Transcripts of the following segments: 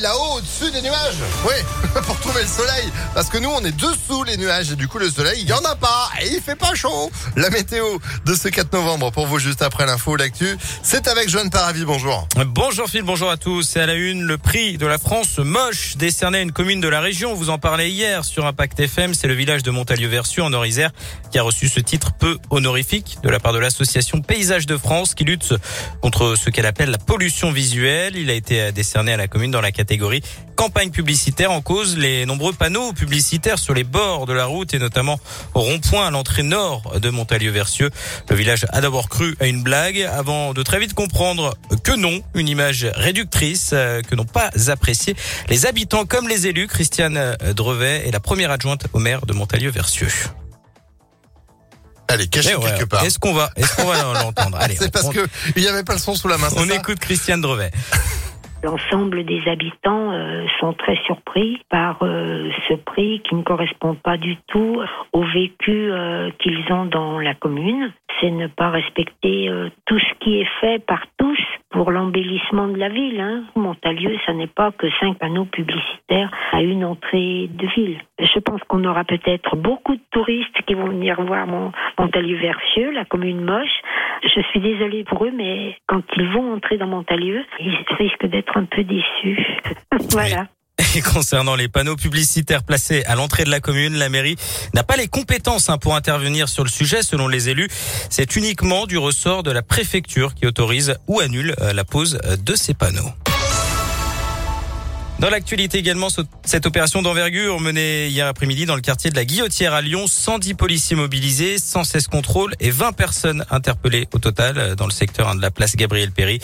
Là-haut, au-dessus des nuages. Oui, pour trouver le soleil. Parce que nous, on est dessous les nuages et du coup, le soleil, il y en a pas. Et il fait pas chaud. La météo de ce 4 novembre pour vous juste après l'info, l'actu. C'est avec Joanne Paravi. Bonjour. Bonjour Phil, bonjour à tous. C'est à la une, le prix de la France moche décerné à une commune de la région. Vous en parlez hier sur Impact FM. C'est le village de Montalieu-Versu en Orisère qui a reçu ce titre peu honorifique de la part de l'association Paysage de France qui lutte contre ce qu'elle appelle la pollution visuelle. Il a été décerné à la commune dans la catégorie catégorie campagne publicitaire en cause les nombreux panneaux publicitaires sur les bords de la route et notamment au rond-point à l'entrée nord de Montalieu-Versieux. Le village a d'abord cru à une blague avant de très vite comprendre que non, une image réductrice euh, que n'ont pas apprécié les habitants comme les élus. Christiane Drevet est la première adjointe au maire de Montalieu-Versieux. Elle est cachée quelque part. Est-ce qu'on va, est-ce qu'on va l'entendre? C'est parce que il n'y avait pas le son sous la main. On écoute Christiane Drevet. L'ensemble des habitants euh, sont très surpris par euh, ce prix qui ne correspond pas du tout au vécu euh, qu'ils ont dans la commune. C'est ne pas respecter tout ce qui est fait par tous pour l'embellissement de la ville. Hein. Montalieu, ça n'est pas que cinq panneaux publicitaires à une entrée de ville. Je pense qu'on aura peut-être beaucoup de touristes qui vont venir voir Montalieu-Versieux, la commune moche. Je suis désolée pour eux, mais quand ils vont entrer dans Montalieu, ils risquent d'être un peu déçus. voilà. Et concernant les panneaux publicitaires placés à l'entrée de la commune, la mairie n'a pas les compétences hein, pour intervenir sur le sujet selon les élus. C'est uniquement du ressort de la préfecture qui autorise ou annule euh, la pose de ces panneaux. Dans l'actualité également, cette opération d'envergure menée hier après-midi dans le quartier de la Guillotière à Lyon, 110 policiers mobilisés, 116 contrôles et 20 personnes interpellées au total euh, dans le secteur hein, de la place Gabriel Péry,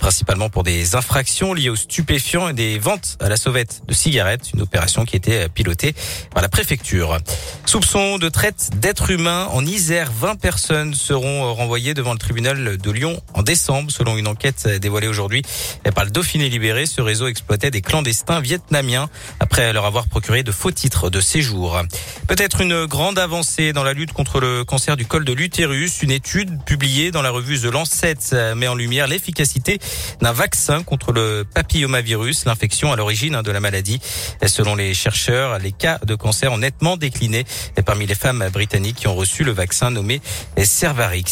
principalement pour des infractions liées aux stupéfiants et des ventes à la sauvette de cigarettes, une opération qui était euh, pilotée par la préfecture. Soupçon de traite d'êtres humains en Isère, 20 personnes seront euh, renvoyées devant le tribunal de Lyon en décembre, selon une enquête dévoilée aujourd'hui par le Dauphiné libéré. Ce réseau exploitait des clandestins vietnamien après leur avoir procuré de faux titres de séjour. Peut-être une grande avancée dans la lutte contre le cancer du col de l'utérus. Une étude publiée dans la revue The Lancet met en lumière l'efficacité d'un vaccin contre le papillomavirus, l'infection à l'origine de la maladie. Selon les chercheurs, les cas de cancer ont nettement décliné parmi les femmes britanniques qui ont reçu le vaccin nommé Cervarix.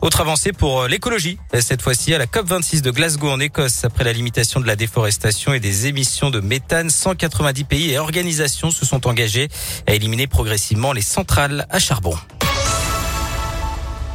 Autre avancée pour l'écologie, cette fois-ci à la COP26 de Glasgow en Écosse, après la limitation de la déforestation et des émissions de méthane. 190 pays et organisations se sont engagés à éliminer progressivement les centrales à charbon.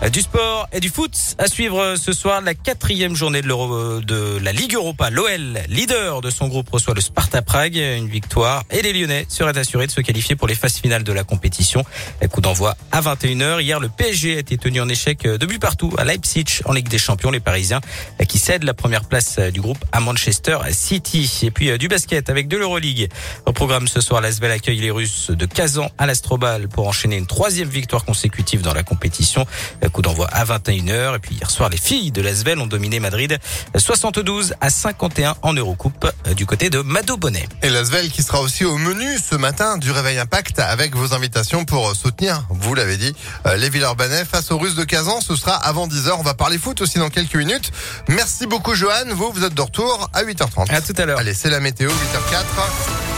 Du sport et du foot à suivre ce soir la quatrième journée de, de la Ligue Europa. L'OL, leader de son groupe, reçoit le Sparta Prague. Une victoire et les Lyonnais seraient assurés de se qualifier pour les phases finales de la compétition. Coup d'envoi à 21h. Hier, le PSG a été tenu en échec de but partout à Leipzig en Ligue des Champions. Les Parisiens qui cèdent la première place du groupe à Manchester City. Et puis du basket avec de l'Euroleague. Au programme ce soir, l'Asvel accueille les Russes de Kazan à l'Astrobal pour enchaîner une troisième victoire consécutive dans la compétition. Coup d'envoi à 21h. Et puis hier soir, les filles de l'Asvel ont dominé Madrid 72 à 51 en Eurocoupe euh, du côté de Mado Bonnet. Et l'Asvel qui sera aussi au menu ce matin du Réveil Impact avec vos invitations pour soutenir, vous l'avez dit, euh, les Villeurbanais face aux Russes de Kazan. Ce sera avant 10h. On va parler foot aussi dans quelques minutes. Merci beaucoup Johan. Vous, vous êtes de retour à 8h30. À tout à l'heure. Allez, c'est la météo, 8h04.